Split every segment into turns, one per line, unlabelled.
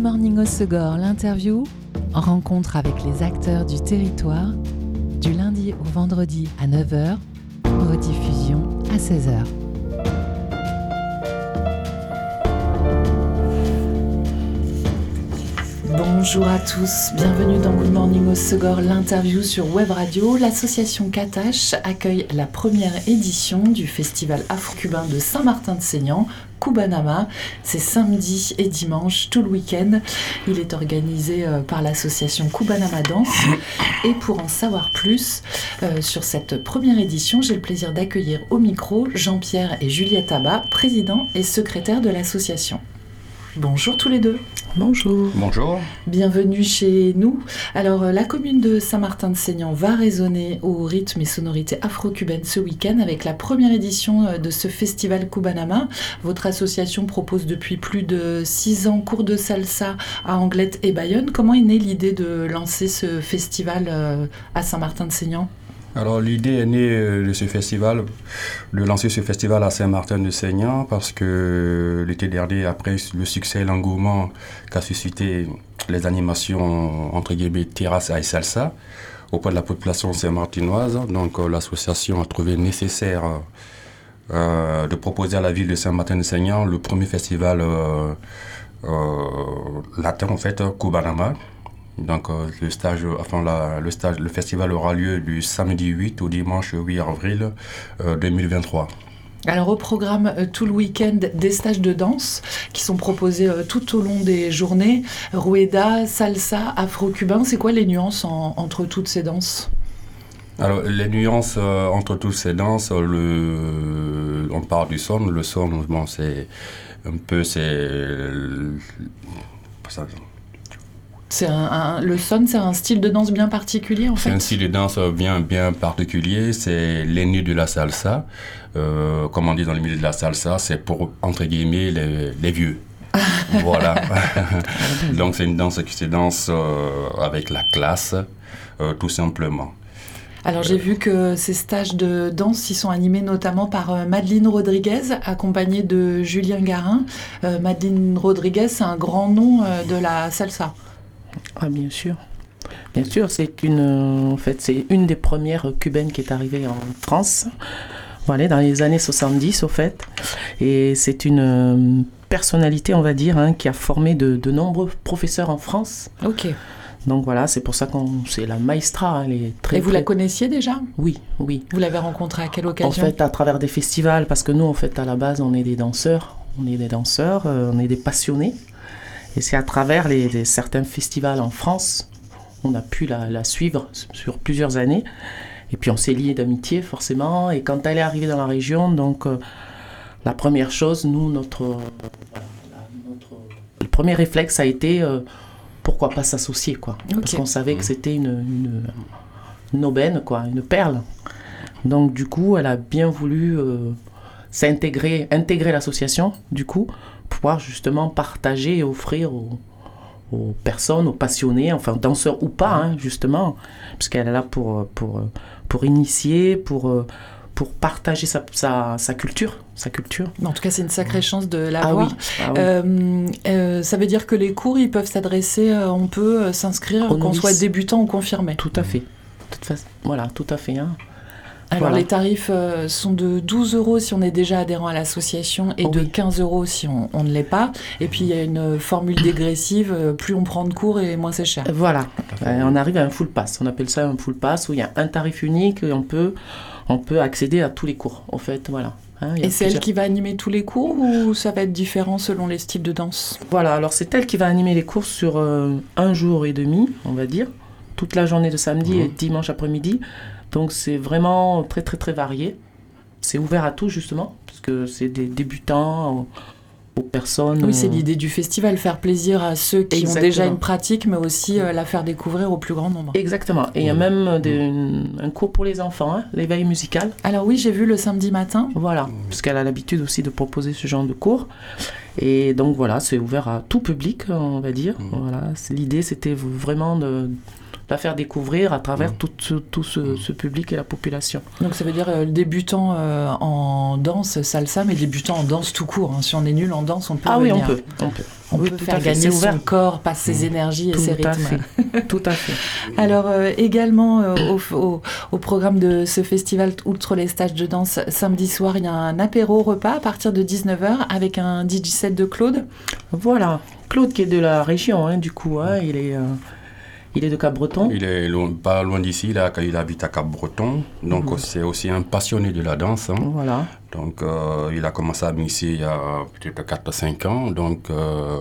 Morning au Segor, l'interview, rencontre avec les acteurs du territoire, du lundi au vendredi à 9h, rediffusion à 16h. Bonjour à tous, bienvenue dans Good Morning au Segor, l'interview sur Web Radio. L'association Katash accueille la première édition du festival afro-cubain de Saint-Martin-de-Seignan, Kubanama. C'est samedi et dimanche, tout le week-end. Il est organisé euh, par l'association Kubanama Danse. Et pour en savoir plus euh, sur cette première édition, j'ai le plaisir d'accueillir au micro Jean-Pierre et Juliette Abba, président et secrétaire de l'association. Bonjour tous les deux.
Bonjour.
Bonjour.
Bienvenue chez nous. Alors, euh, la commune de Saint-Martin-de-Seignan va résonner au rythme et sonorités afro-cubaines ce week-end avec la première édition euh, de ce festival Cubanama. Votre association propose depuis plus de six ans cours de salsa à Anglette et Bayonne. Comment est née l'idée de lancer ce festival euh, à Saint-Martin-de-Seignan
alors l'idée est née euh, de ce festival, de lancer ce festival à Saint-Martin-de-Seignan parce que l'été dernier, après le succès et l'engouement qu'a suscité les animations entre guillemets terrasse et salsa auprès de la population saint-martinoise, donc euh, l'association a trouvé nécessaire euh, de proposer à la ville de Saint-Martin-de-Seignan le premier festival latin en fait, Kubanama donc euh, le stage, enfin le stage, le festival aura lieu du samedi 8 au dimanche 8 avril 2023. Euh,
Alors au programme euh, tout le week-end des stages de danse qui sont proposés tout au long des journées. Rueda, salsa, afro-cubain, c'est quoi les nuances entre toutes ces danses?
Alors, les nuances entre toutes ces danses, le, on parle du son. Le son, bon, c'est un peu, c'est
c'est un, le son, c'est un style de danse bien particulier en fait
C'est un style de danse bien, bien particulier, c'est l'aîné de la salsa. Euh, comme on dit dans le milieu de la salsa, c'est pour, entre guillemets, les, vieux. voilà. Donc c'est une danse qui se danse euh, avec la classe, euh, tout simplement.
Alors j'ai vu que ces stages de danse, ils sont animés notamment par Madeleine Rodriguez, accompagnée de Julien Garin. Madeleine Rodriguez, c'est un grand nom de la salsa.
Ah, bien sûr. Bien sûr, c'est une, en fait, c'est une des premières cubaines qui est arrivée en France. Voilà, dans les années 70, au fait. Et c'est une euh, personnalité, on va dire, hein, qui a formé de, de, nombreux professeurs en France.
Ok.
Donc voilà, c'est pour ça qu'on c'est la maestra. Elle est très,
Et vous la connaissiez déjà?
Oui, oui.
Vous l'avez rencontrée à quelle occasion?
En fait, à travers des festivals, parce que nous, en fait, à la base, on est des danseurs. On est des danseurs, euh, on est des passionnés. Et c'est à travers les, certains festivals en France, on a pu la, suivre sur plusieurs années. Et puis on s'est lié d'amitié forcément. Et quand elle est arrivée dans la région, donc euh, la première chose, nous, notre, le premier réflexe a été euh, pourquoi pas s'associer quoi. Parce qu'on savait que c'était une, une, aubaine quoi, une perle. Donc du coup, elle a bien voulu euh, s'intégrer, intégrer l'association du coup pouvoir justement partager et offrir aux, personnes, aux passionnés, enfin danseurs ou pas, hein, justement, puisqu'elle est là pour, pour, pour initier, pour, pour partager sa, sa, culture. Sa culture.
En tout cas, c'est une sacrée chance de l'avoir. Ah oui. Ah euh, euh, ça veut dire que les cours, ils peuvent s'adresser, euh, on peut s'inscrire, qu'on soit débutant ou confirmé.
Tout à fait. Toute façon, voilà, tout à fait. Hein.
Alors les tarifs euh, sont de 12 euros si on est déjà adhérent à l'association et de 15 euros si on, ne l'est pas. Et puis il y a une formule dégressive, euh, plus on prend de cours et moins c'est cher.
Voilà, euh, on arrive à un full pass, on appelle ça un full pass où il y a un tarif unique et on peut, on peut accéder à tous les cours. En fait, voilà.
Hein, et c'est elle qui va animer tous les cours ou ça va être différent selon les styles de danse?
Voilà, alors c'est elle qui va animer les cours sur un jour et demi, on va dire, toute la journée de samedi et dimanche après-midi. Donc c'est vraiment très très très varié. C'est ouvert à tous justement, parce que c'est des débutants, aux, personnes.
Oui, c'est euh, l'idée du festival, faire plaisir à ceux qui ont déjà une pratique, mais aussi euh, la faire découvrir au plus grand nombre.
Exactement. Et il y a même un cours pour les enfants, hein, l'éveil musical.
Alors oui, j'ai vu le samedi matin.
Voilà, parce qu'elle a l'habitude aussi de proposer ce genre de cours. Et donc voilà, c'est ouvert à tout public, on va dire. Voilà, l'idée c'était vraiment de la faire découvrir à travers mm. tout, tout, mm. ce, public et la population.
Donc ça veut dire euh, débutant euh, en danse salsa, mais débutant en danse tout court. Hein. Si on est nul en danse, on peut.
Ah oui, on peut, on peut.
on peut faire gagner son corps par ses mmh. énergies et ses rythmes.
Tout à fait.
Alors euh, également euh, au, programme de ce festival, outre les stages de danse, samedi soir, il y a un apéro repas à partir de 19h avec un DJ set de Claude.
Voilà, Claude qui est de la région, hein, du coup, hein, il est... Euh, il est de Cap-Breton
Il est pas loin d'ici, il, il, habite à Cap-Breton. Donc, mhm. c'est aussi un passionné de la danse. Hein.
Voilà.
Donc, euh, il a commencé à m'initier il y a peut-être 4-5 ans. Donc, euh,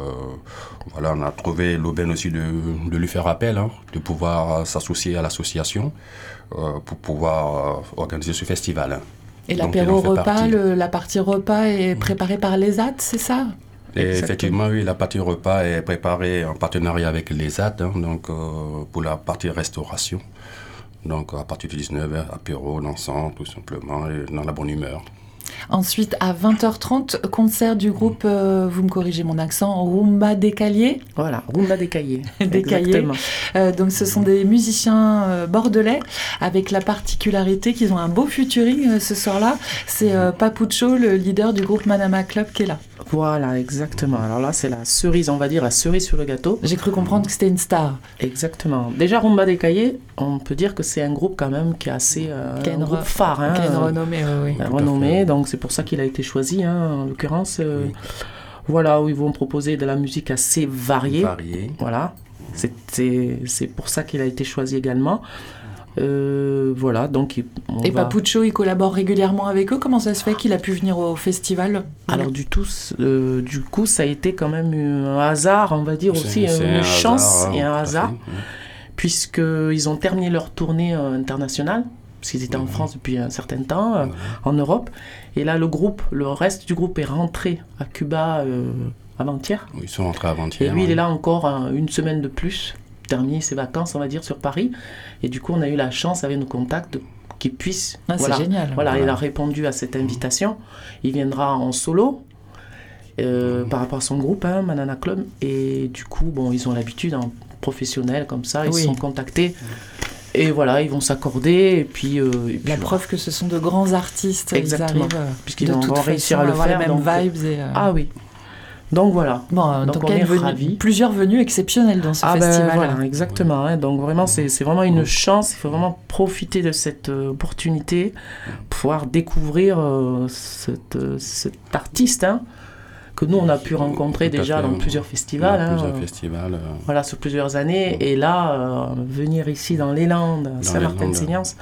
voilà, on a trouvé l'aubaine aussi de, de, lui faire appel, hein, de pouvoir s'associer à l'association euh, pour pouvoir organiser ce festival. Hein.
Et l'apéro repas, la partie repas est préparée par l'ESAT, c'est ça?
Et effectivement, oui, la partie repas est préparée en partenariat avec les AD, hein, donc euh, pour la partie restauration. Donc à partir de 19h, apéro, l'ensemble, tout simplement, et dans la bonne humeur.
Ensuite, à 20h30, concert du groupe, euh, vous me corrigez mon accent, Rumba Décaillé.
Voilà, Rumba Décaillé.
Décaillé. Euh, donc, ce sont des musiciens euh, bordelais avec la particularité qu'ils ont un beau futuring ce soir-là. C'est Papucho, le leader du groupe Manama Club, qui est là.
Voilà, exactement. Alors là, c'est la cerise, on va dire, la cerise sur le gâteau.
J'ai cru comprendre que c'était une star.
Exactement. Déjà, Rumba Décaillé, on peut dire que c'est un groupe quand même qui est assez. un groupe phare. Hein,
qui est renommé, oui.
Renommé, donc c'est pour ça qu'il a été choisi, hein, en l'occurrence. Euh, voilà, où ils vont proposer de la musique assez variée. Voilà, c'est pour ça qu'il a été choisi également. Euh, voilà, donc.
Et Papucho, il collabore régulièrement avec eux. Comment ça se fait qu'il a pu venir au festival
Alors, du, tout, euh, du coup, ça a été quand même un hasard, on va dire aussi, une chance et un hasard, puisqu'ils ont terminé leur tournée internationale parce qu'ils étaient en France depuis un certain temps, euh, en Europe. Et là, le groupe, le reste du groupe est rentré à Cuba euh, avant-hier.
Ils sont rentrés avant-hier.
Et lui, il est là encore une semaine de plus, terminer ses vacances, on va dire, sur Paris. Et du coup, on a eu la chance avec nos contacts qu'il puisse.
Ah,
voilà,
c'est génial.
Voilà, il a répondu à cette invitation. Il viendra en solo. Euh, par rapport à son groupe, hein, Manana Club, et du coup, bon, ils ont l'habitude, en hein, professionnel comme ça, ils sont contactés et voilà, ils vont s'accorder. Et puis, euh,
la preuve que ce sont de grands artistes.
Exactement.
Ils
arrivent, puisqu'ils vont réussir à le faire.
les mêmes vibes. Et,
euh, Ah oui. Donc voilà.
Bon, donc, on est. Plusieurs venues exceptionnelles dans ce
ah
ben, festival.
voilà, exactement. Hein. Donc vraiment, c'est vraiment une chance. Il faut vraiment profiter de cette euh, opportunité, pouvoir découvrir cet artiste. Hein que nous, on a pu rencontrer déjà dans plusieurs festivals.
Hein, plusieurs festivals. Euh.
Voilà, sur plusieurs années. Et là, euh, venir ici dans les Landes, Saint-Martin-de-Signance,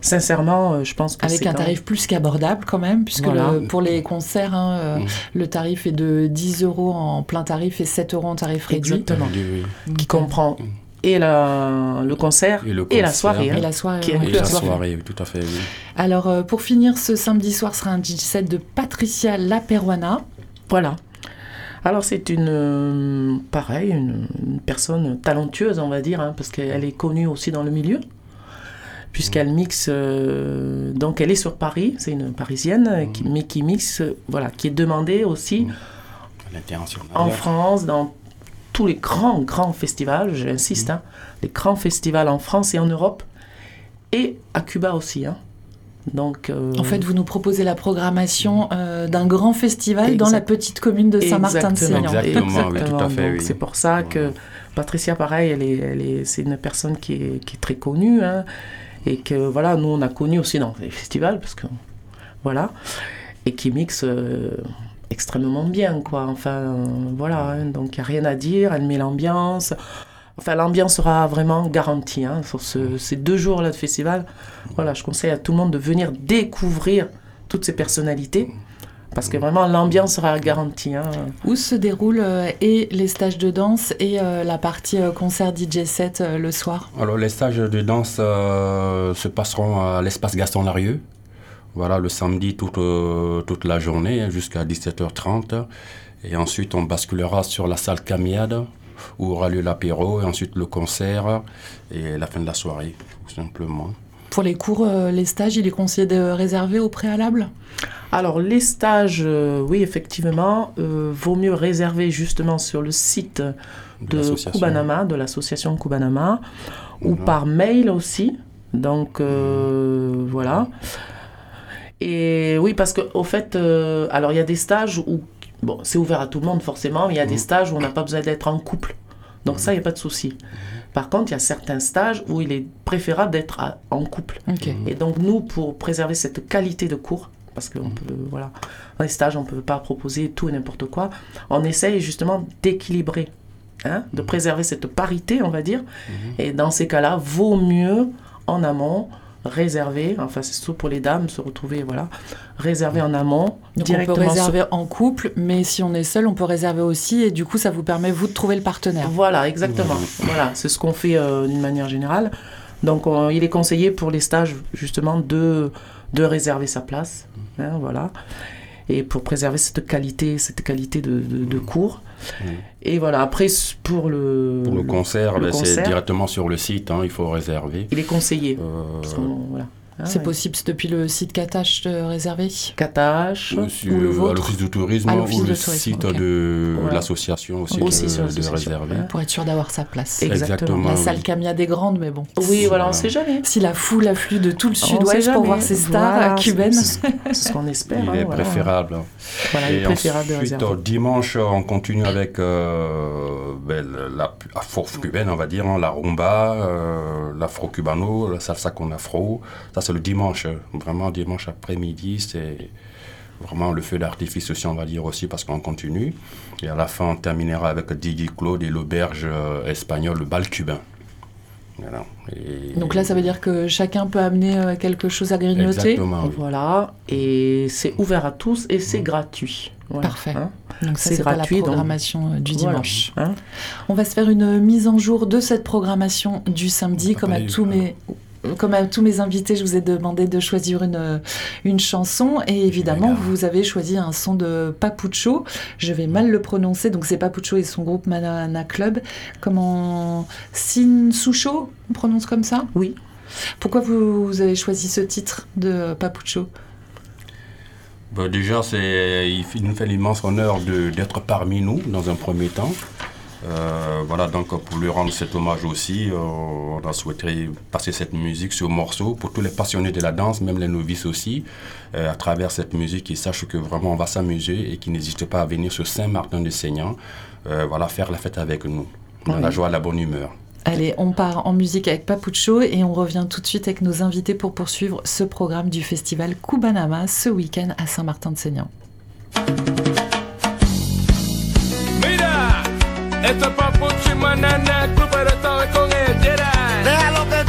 sincèrement, euh, je pense que
Avec un tarif plus qu'abordable quand même, puisque pour les concerts, hein, mm. le tarif est de 10 euros en plein tarif et 7 euros en tarif réduit.
Exactement. Qui comprend mm. et la, le, concert et, la soirée.
Hein, et la soirée,
et la soirée, tout à fait.
Alors, pour finir, ce samedi soir sera un DJ set de Patricia Laperuana.
Voilà. Alors c'est une, euh, pareil, une, personne talentueuse, on va dire, hein, parce qu'elle est connue aussi dans le milieu, puisqu'elle mixe, euh, donc elle est sur Paris, c'est une Parisienne, mmh. mais qui mixe, voilà, qui est demandée aussi en France, dans tous les grands, grands festivals, j'insiste, mmh. hein, les grands festivals en France et en Europe, et à Cuba aussi. Hein. Donc,
euh, En fait, vous nous proposez la programmation euh, d'un grand festival dans la petite commune de Saint-Martin-de-Sénan.
Exactement,
C'est pour ça que Patricia, pareil, elle est, elle est, c'est une personne qui est, qui est très connue. Hein, et que voilà, nous, on a connu aussi dans les festivals, parce que voilà, et qui mixe euh, extrêmement bien, quoi. Enfin, voilà, hein, donc il n'y a rien à dire, elle met l'ambiance. Enfin, l'ambiance sera vraiment garantie hein, sur ces deux jours-là de festival. Voilà, je conseille à tout le monde de venir découvrir toutes ces personnalités. Parce que vraiment, l'ambiance sera garantie. Hein.
Où se déroulent euh, et les stages de danse et euh, la partie euh, concert DJ set le soir?
Alors, les stages de danse se passeront à l'espace Gaston Larieux. Voilà, le samedi toute, toute la journée jusqu'à 17h30. Et ensuite, on basculera sur la salle Camiade où aura lieu l'apéro et ensuite le concert et la fin de la soirée, tout simplement.
Pour les cours, euh, les stages, il est conseillé de réserver au préalable?
Alors les stages, euh, oui effectivement, euh, vaut mieux réserver justement sur le site de, Kubanama, de l'association Kubanama, ou par mail aussi. Donc mhm. voilà. Et oui, parce qu'au fait, alors il y a des stages où bon, c'est ouvert à tout le monde forcément, mais il y a des stages où on n'a pas besoin d'être en couple. Donc ça, il n'y a pas de souci. Par contre, il y a certains stages où il est préférable d'être en couple. Et donc nous, pour préserver cette qualité de cours, parce que mm. peut, voilà, dans les stages, on ne peut pas proposer tout et n'importe quoi, on essaye justement d'équilibrer, hein, de mm. préserver cette parité, on va dire. Mm-hmm. Et dans ces cas-là, vaut mieux en amont réserver, enfin c'est surtout pour les dames, se retrouver, voilà, réserver en amont.
Donc on peut réserver en couple, mais si on est seul, on peut réserver aussi, et du coup ça vous permet, vous, de trouver le partenaire.
Voilà, exactement. Voilà, c'est ce qu'on fait euh, d'une manière générale. Donc il est conseillé pour les stages, justement, de, de réserver sa place. Hein, voilà et pour préserver cette qualité, cette qualité de, de, cours. Et voilà, après, pour le,
pour le concert, ben, c'est directement sur le site, hein, il faut réserver.
Il est conseillé. Euh,
voilà. Ah c'est possible depuis le site Katache de réserver
Katache
ou le vôtre À l'office de tourisme ou le site de l'association aussi, de, réserver.
Pour être sûr d'avoir sa place.
Exactement.
La salle Camia des Grandes, mais bon.
Oui, voilà, on ne sait jamais.
Si la foule afflue de tout le sud-ouest pour voir ces stars cubaines.
C'est ce qu'on espère.
Il est
hein,
préférable.
Voilà, il est préférable de réserver.
dimanche, on continue avec euh, ben, la afro cubaine, on va dire, hein, la rumba, euh, l'afro-cubano, la salsa con afro. Ça, le dimanche, vraiment dimanche après-midi, c'est vraiment le feu d'artifice aussi, on va dire aussi, parce qu'on continue. Et à la fin, on terminera avec Didi Claude et l'auberge euh, espagnole, le bal cubain.
Donc là, ça veut dire que chacun peut amener euh, quelque chose à grignoter.
Exactement. Voilà. Et c'est ouvert à tous et c'est gratuit.
Parfait. Hein donc c'est gratuit. La programmation euh, du dimanche. Hein on va se faire une mise en jour de cette programmation du samedi, comme à tous mes comme à tous mes invités, je vous ai demandé de choisir une, une chanson et évidemment, vous avez choisi un son de Papucho. Je vais mal le prononcer, donc c'est Papucho et son groupe Manana Club. Comment Sin Sucho, on prononce comme ça?
Oui.
Pourquoi vous, avez choisi ce titre de Papucho?
Bah, Déjà, il nous fait l'immense honneur d'être parmi nous dans un premier temps. Euh, voilà, donc pour lui rendre cet hommage aussi, euh, on a souhaité passer cette musique, ce morceau, pour tous les passionnés de la danse, même les novices aussi, euh, à travers cette musique, ils sachent que vraiment on va s'amuser et qu'ils n'hésitent pas à venir sur Saint-Martin de Seignan, voilà, faire la fête avec nous, dans la joie, la bonne humeur.
Allez, on part en musique avec Papucho et on revient tout de suite avec nos invités pour poursuivre ce programme du festival Kubanama ce week-end à Saint-Martin-de-Seignan.
Esto es pa' Puchi Manana, pero estaba con el Jedi.
Déjalo que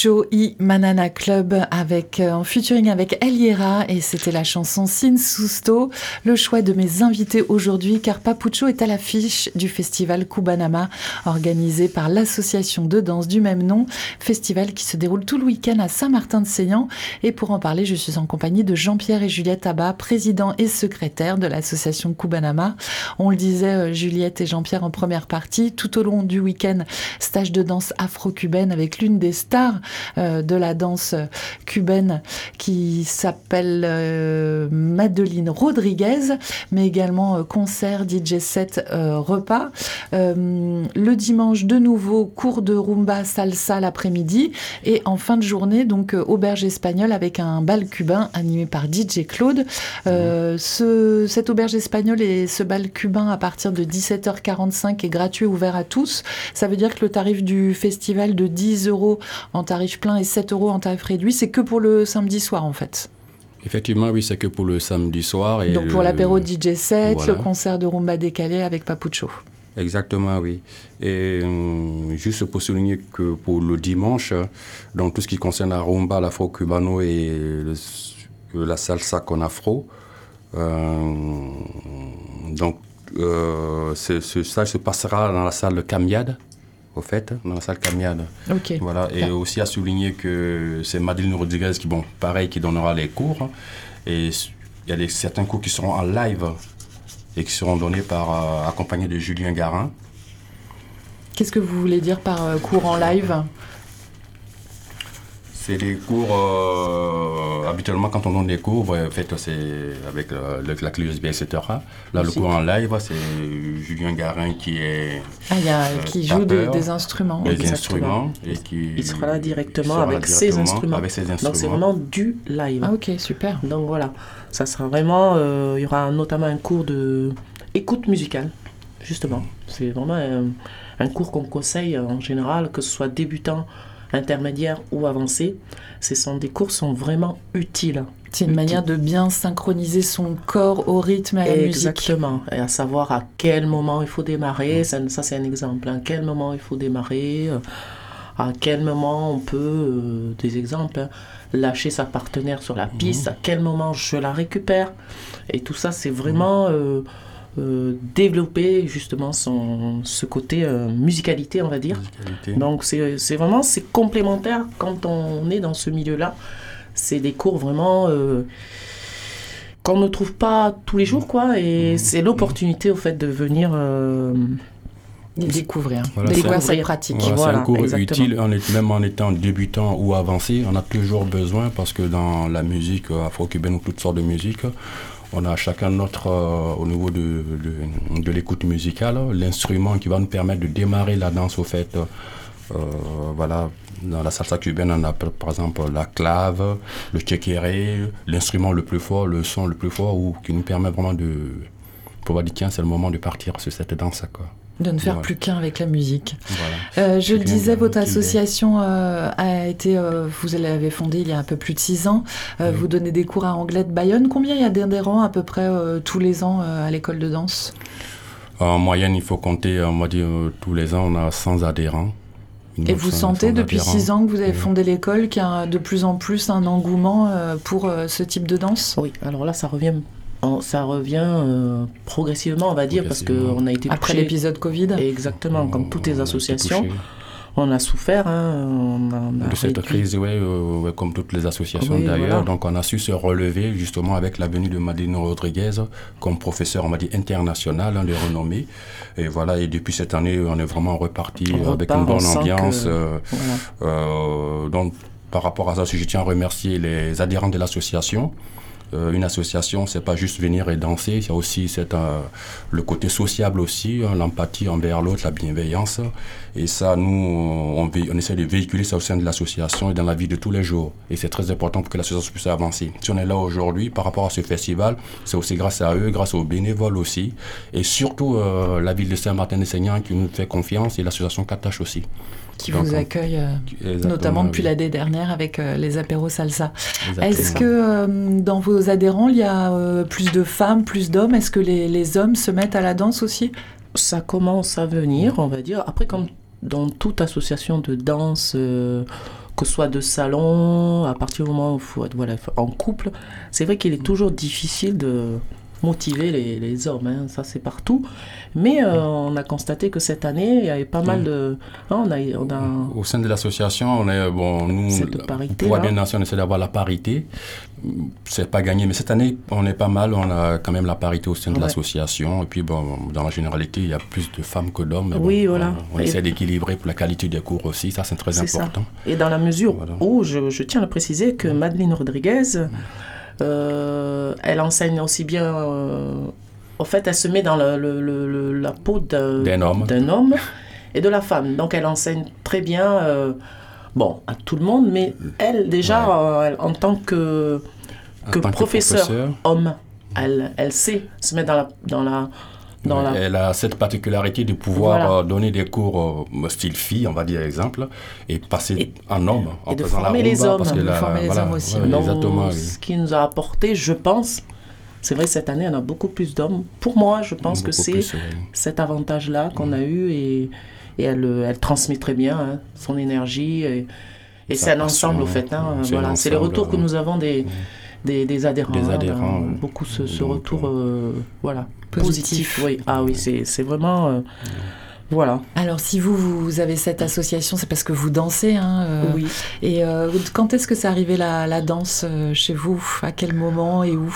Papucho y Manana Club avec, euh, en featuring avec Eliera et c'était la chanson Sin Susto, le choix de mes invités aujourd'hui car Papucho est à l'affiche du festival Kubanama organisé par l'association de danse du même nom, festival qui se déroule tout le week-end à Saint-Martin-de-Seignan et pour en parler je suis en compagnie de Jean-Pierre et Juliette Abba, président et secrétaire de l'association Kubanama. On le disait euh, Juliette et Jean-Pierre en première partie, tout au long du week-end, stage de danse afro-cubaine avec l'une des stars de la danse cubaine qui s'appelle euh, Madeline Rodriguez, mais également euh, concert, DJ set, euh, repas. Euh, le dimanche, de nouveau, cours de rumba salsa l'après-midi et en fin de journée, donc euh, auberge espagnole avec un bal cubain animé par DJ Claude. Euh, ce, cette auberge espagnole et ce bal cubain à partir de 17h45 est gratuit, ouvert à tous. Ça veut dire que le tarif du festival de 10 euros en tarif plein et 7 euros en tarif réduit, c'est que pour le samedi soir en fait.
Effectivement, oui, c'est que pour le samedi soir. Et
Donc pour
le-
l'apéro DJ set,
voilà.
le concert de rumba décalé avec Papucho.
Exactement, oui. Et hum, juste pour souligner que pour le dimanche, dans tout ce qui concerne la rumba, l'afro-cubano et le- la salsa con afro, euh, donc euh, ce, ce stage se passera dans la salle Camiade, au fait, dans la salle Camiade. Voilà, et aussi à souligner que c'est Madeleine Rodriguez qui, bon, pareil, qui donnera les cours. Et s- il y a des, certains cours qui seront en live et qui seront donnés par, euh, accompagnés de Julien Garin.
Qu'est-ce que vous voulez dire par euh, cours en live?
C'est des cours, euh, habituellement quand on donne des cours, ouais, en fait, c'est avec le- la clé USB, etc. Là, le cours en live, c'est Julien Garin qui est
Ah, y a
Euh,
qui joue des,
tapeur.
des instruments.
instruments et qui
Il sera là directement
sera
avec ses instruments.
Avec ses
Donc c'est
instruments.
vraiment du live.
Ah ok, super.
Donc voilà, ça sera vraiment, euh, il y aura notamment un cours de écoute musicale, justement. C'est vraiment un, un cours qu'on conseille en général, que ce soit débutant, intermédiaire ou avancé. Ce sont des cours sont vraiment utiles.
C'est une manière de bien synchroniser son corps au rythme et à la musique.
Exactement. Et à savoir à quel moment il faut démarrer. Ça, ça, c'est un exemple. À quel moment il faut démarrer. euh, À quel moment on peut, euh, des exemples, hein, lâcher sa partenaire sur la piste. À quel moment je la récupère. Et tout ça, c'est vraiment euh, euh, développer justement son, ce côté euh, musicalité, on va dire.
Musicalité.
Donc c'est c'est vraiment c'est complémentaire quand on est dans ce milieu-là. C'est des cours vraiment euh, qu'on ne trouve pas tous les jours, quoi. Et c'est l'opportunité, au fait, de venir. euh,
découvrir,
Voilà,
découvrir
un-
sa pratique.
Voilà,
Voilà,
c'est un cours
exactement.
utile, en est- même en étant débutant ou avancé, on a toujours besoin parce que dans la musique afro-cubaine ou toutes sortes de musique, on a chacun notre, euh, au niveau de, de, l'écoute musicale, l'instrument qui va nous permettre de démarrer la danse au fait. euh, voilà, dans la salsa cubaine, on a par par exemple la clave, le chequeré, l'instrument le plus fort, le son le plus fort, ou qui nous permet vraiment de pouvoir dire tiens, c'est le moment de partir sur cette danse. Quoi.
De ne faire plus qu'un avec la musique.
Voilà.
Euh, je le disais, votre association euh, a été, euh, vous l'avez fondée il y a un peu plus de six ans. Euh,
Oui.
Vous donnez des cours à anglais de Bayonne. Combien il y a d'adhérents à peu près euh, tous les ans euh, à l'école de danse?
En moyenne, il faut compter, on va dire, tous les ans, on a 100 adhérents.
Et vous sentez depuis six ans que vous avez fondé l'école qu'il y a de plus en plus un engouement pour ce type de danse?
Oui, alors là, ça revient ça revient euh, progressivement, on va dire, parce qu'on a été
Après l'épisode Covid
Exactement, comme toutes les associations on a souffert. Hein,
de cette crise, euh, comme toutes les associations d'ailleurs. Donc on a su se relever justement avec la venue de Madeleine Rodriguez comme professeur, on va dire, international hein, de renommée. Et voilà, et depuis cette année, on est vraiment reparti avec une bonne ambiance. Euh, euh, donc par rapport à ça, je tiens à remercier les adhérents de l'association. Euh, une association, c'est pas juste venir et danser, il y a aussi euh, le côté sociable aussi, hein, l'empathie envers l'autre, la bienveillance. Et ça, nous, on, on, essaie de véhiculer ça au sein de l'association et dans la vie de tous les jours. Et c'est très important pour que l'association puisse avancer. Si on est là aujourd'hui par rapport à ce festival, c'est aussi grâce à eux, grâce aux bénévoles aussi, et surtout euh, la ville de Saint-Martin-des-Seigneurs qui nous fait confiance et l'association Katache aussi
qui vous accueille euh, notamment depuis l'année dernière avec euh, les apéros salsa. Est-ce que euh, dans vos adhérents, il y a plus de femmes, plus d'hommes? Est-ce que les, les, hommes se mettent à la danse aussi?
Ça commence à venir, on va dire. Après, comme dans toute association de danse, que ce soit de salon, à partir du moment où il faut être voilà, en couple, c'est vrai qu'il est toujours difficile de motiver les, les hommes, hein. ça c'est partout. Mais euh, on a constaté que cette année, il y avait pas mal de...
Hein, on a, on a... Au sein de l'association, on est, bon, nous, parité, pour bien on essaie d'avoir la parité. C'est pas gagné, mais cette année, on est pas mal, on a quand même la parité au sein de l'association. Et puis, bon, dans la généralité, il y a plus de femmes que d'hommes.
Oui, voilà.
On, essaie d'équilibrer pour la qualité des cours aussi, ça c'est très important.
Et dans la mesure où, je, je, tiens à préciser que Madeleine Rodriguez... Euh, elle enseigne aussi bien. Euh, en fait, elle se met dans le, la peau d'un homme. homme et de la femme. Donc, elle enseigne très bien, euh, bon, à tout le monde, mais elle, déjà, en tant que, que, professeur, homme, elle, elle sait se mettre dans la, dans la,
elle a cette particularité de pouvoir euh, donner des cours euh, style fille, on va dire exemple, et passer en homme
en et de former les hommes, parce que de former les hommes aussi. Ce qui nous a apporté, je pense, c'est vrai cette année on a beaucoup plus d'hommes. Pour moi, je pense que c'est cet avantage-là qu'on a eu et, et elle, elle, transmet très bien hein, son énergie et, et c'est un ensemble au fait. Hein, voilà, c'est les retours que nous avons des des, des adhérents.
Des adhérents.
beaucoup ce, ce retour, euh, voilà, positif. Oui, ah oui, c'est vraiment. Euh, voilà.
Alors, si vous, vous avez cette association, c'est parce que vous dansez. Hein, euh,
oui.
Et quand est-ce que c'est arrivé la, la danse chez vous? À quel moment et où?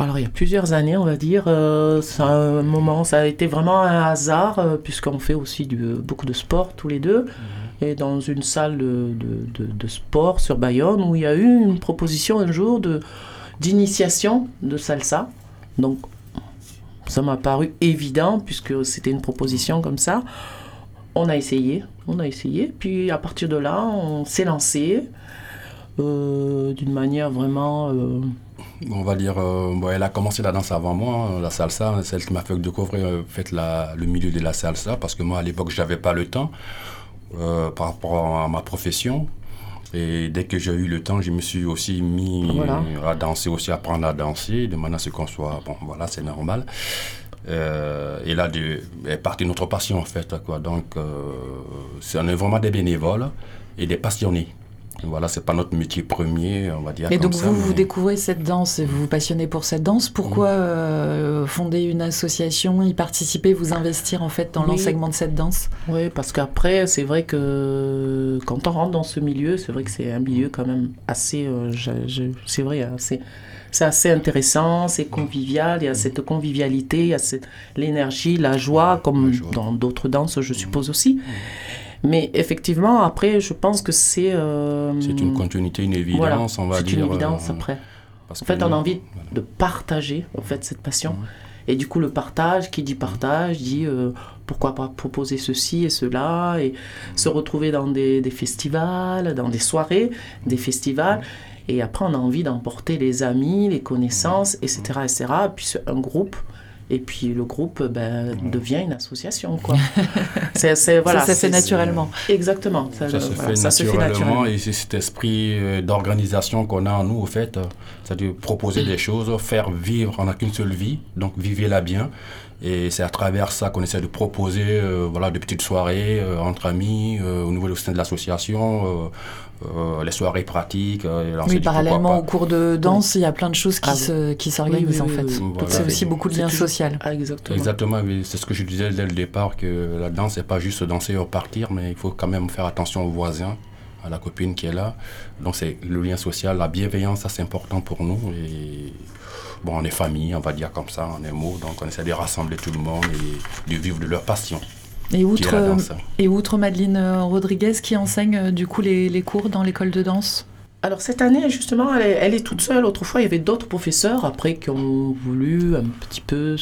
Alors il y a plusieurs années, on va dire, euh, un moment, ça a été vraiment un hasard, puisqu'on fait aussi du, beaucoup de sport tous les deux. Mhm et dans une salle de, de, de, sport sur Bayonne où il y a eu une proposition un jour de d'initiation de salsa. Donc ça m'a paru évident puisque c'était une proposition comme ça. On a essayé, on a essayé, puis à partir de là, on s'est lancé euh, d'une manière vraiment. Euh,
on va dire, euh, elle a commencé la danse avant moi, hein, la salsa, celle qui m'a fait découvrir fait, la, le milieu de la salsa, parce que moi à l'époque, j'avais pas le temps. Euh, par rapport à ma profession. Et dès que j'ai eu le temps, je me suis aussi mis à danser, aussi à apprendre à danser, de manière à ce qu'on soit, bon, voilà, c'est normal. Euh, et là, de, est partie notre passion en fait. Quoi. Donc, euh, c'est on est vraiment des bénévoles et des passionnés. Voilà, c'est pas notre métier premier, on va dire.
Et donc vous, vous découvrez cette danse, vous vous passionnez pour cette danse. Pourquoi mm. euh, fonder une association, y participer, vous investir en fait dans l'enseignement de cette danse?
Oui, parce qu'après, c'est vrai que quand on rentre dans ce milieu, c'est vrai que c'est un milieu quand même assez, euh, c'est vrai, assez c'est assez intéressant, c'est convivial, il y a cette convivialité, il y a l'énergie, la joie, comme dans d'autres danses, je suppose aussi. Mais effectivement, après, je pense que c'est... Euh,
c'est une continuité, une évidence, on va dire.
C'est une évidence euh, après. en fait, on a envie de partager en fait, cette passion. Et du coup, le partage, qui dit partage, dit euh, pourquoi pas proposer ceci et cela, et se retrouver dans des, des, festivals, dans des soirées, des festivals. Et après, on a envie d'emporter les amis, les connaissances, etc. etc. puis un groupe Et puis le groupe ben, devient une association. Quoi. c'est, voilà,
ça, ça fait naturellement.
Exactement.
Ça, se, fait ça se, fait naturellement. Et c'est cet esprit euh, d'organisation qu'on a en nous, au fait, euh, c'est-à-dire proposer des choses, faire vivre, on n'a qu'une seule vie, donc vivez-la bien. Et c'est à travers ça qu'on essaie de proposer euh, voilà, de petites soirées entre amis, au niveau au sein de l'association, euh, les soirées pratiques. Euh,
oui, parallèlement au cours de danse, il y a plein de choses qui, ah, qui s'organisent en fait. C'est aussi beaucoup de liens sociaux.
Ah, exactement. Exactement, c'est ce que je disais dès le départ, que la danse, c'est pas juste danser ou partir, mais il faut quand même faire attention aux voisins à la copine qui est là. Donc c'est le lien social, la bienveillance, ça c'est important pour nous. Et bon, on est famille, on va dire comme ça, en un mot. Donc on essaie de rassembler tout le monde et de vivre de leur passion.
Et outre, et outre Madeleine euh, Rodriguez qui enseigne euh, du coup les, les cours dans l'école de danse
alors cette année, justement, elle est, toute seule. Autrefois, il y avait d'autres professeurs, après, qui ont voulu un petit peu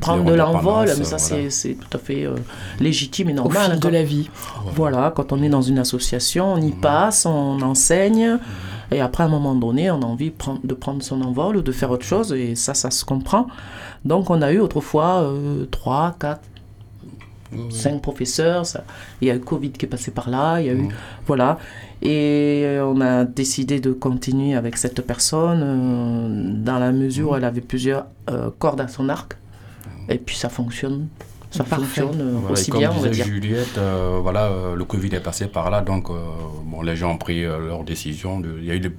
prendre, de l'envol. Mais ça, c'est tout à fait euh, légitime et normal.
Au fil de la vie.
Voilà, quand on est dans une association, on y mmh. passe, on enseigne. Mmh. Et après, à un moment donné, on a envie de prendre son envol ou de faire autre chose. Et ça, ça se comprend. Donc, on a eu autrefois trois, cinq professeurs. Ça. Il y a eu Covid qui est passé par là. Il y a eu, voilà. Et on a décidé de continuer avec cette personne euh, dans la mesure où elle avait plusieurs euh, cordes à son arc. Et puis ça fonctionne ça fonctionne euh, aussi bien, on va dire.
Juliette, euh, voilà, euh, le Covid est passé par là, donc bon, les gens ont pris leur décision. De, il y a eu des,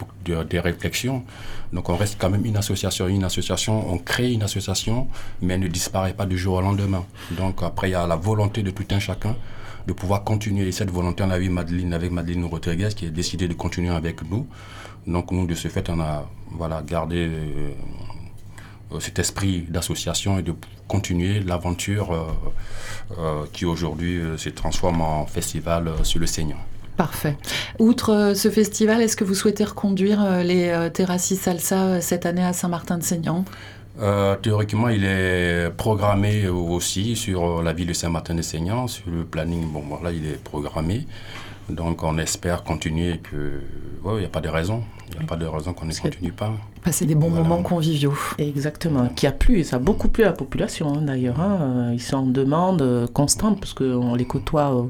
des, réflexions. Donc on reste quand même une association. Une association, on crée une association, mais elle ne disparaît pas du jour au lendemain. Donc après, il y a la volonté de tout un chacun de pouvoir continuer. Et cette volonté, on a vu Madeleine, avec Madeleine Rodriguez qui a décidé de continuer avec nous. Donc nous, de ce fait, on a voilà, gardé cet esprit d'association et de continuer l'aventure euh, euh, qui aujourd'hui euh, se transforme en festival sur le Seigneur.
Parfait. Outre ce festival, est-ce que vous souhaitez reconduire les Terrassis Salsa cette année à Saint-Martin-de-Seignan
théoriquement, il est programmé aussi sur la ville de Saint-Martin-de-Seignan, sur le planning. Bon, voilà, il est programmé. Donc, on espère continuer que. Il n'y a pas de raison. Il n'y a pas de raison qu'on ne continue pas.
Passer des bons moments conviviaux.
Exactement. Qui a plu, et ça a beaucoup plu à la population hein, d'ailleurs. Hein. Ils sont en demande euh, constante parce qu'on les côtoie euh,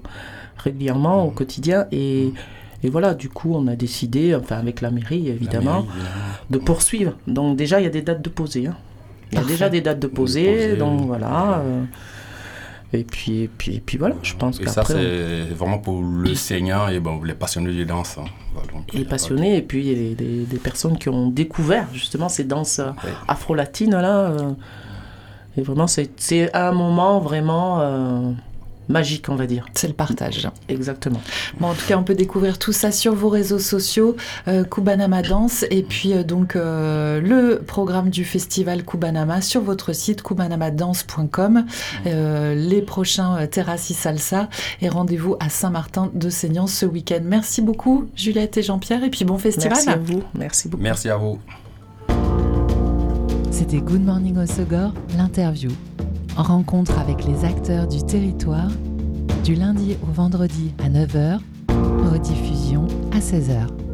régulièrement au quotidien. Et, et, voilà, du coup, on a décidé, enfin avec la mairie évidemment, de poursuivre. Donc déjà, il y a des dates de poser. Hein. Il y a déjà des dates de poser, donc voilà. Euh, et puis, et puis, et puis voilà, je pense
que. Et ça, c'est vraiment pour le saignant et bon, les passionnés de danse. Hein.
les passionnés, et puis il y a des, des, personnes qui ont découvert justement ces danses euh, afro-latines là. Euh. et vraiment, c'est un moment vraiment. Euh, magique, on va dire.
C'est le partage.
Exactement.
Bon, en tout cas, on peut découvrir tout ça sur vos réseaux sociaux, euh, Kubanama Danse, et puis euh, donc euh, le programme du festival Kubanama sur votre site kubanamadance.com, euh, les prochains Terrassi Salsa, et rendez-vous à Saint-Martin de Seignan ce week-end. Merci beaucoup, Juliette et Jean-Pierre, et puis bon festival.
Merci à vous. Merci beaucoup.
Merci à vous.
C'était Good Morning au Segor, l'interview rencontre avec les acteurs du territoire du lundi au vendredi à 9h, rediffusion à 16h.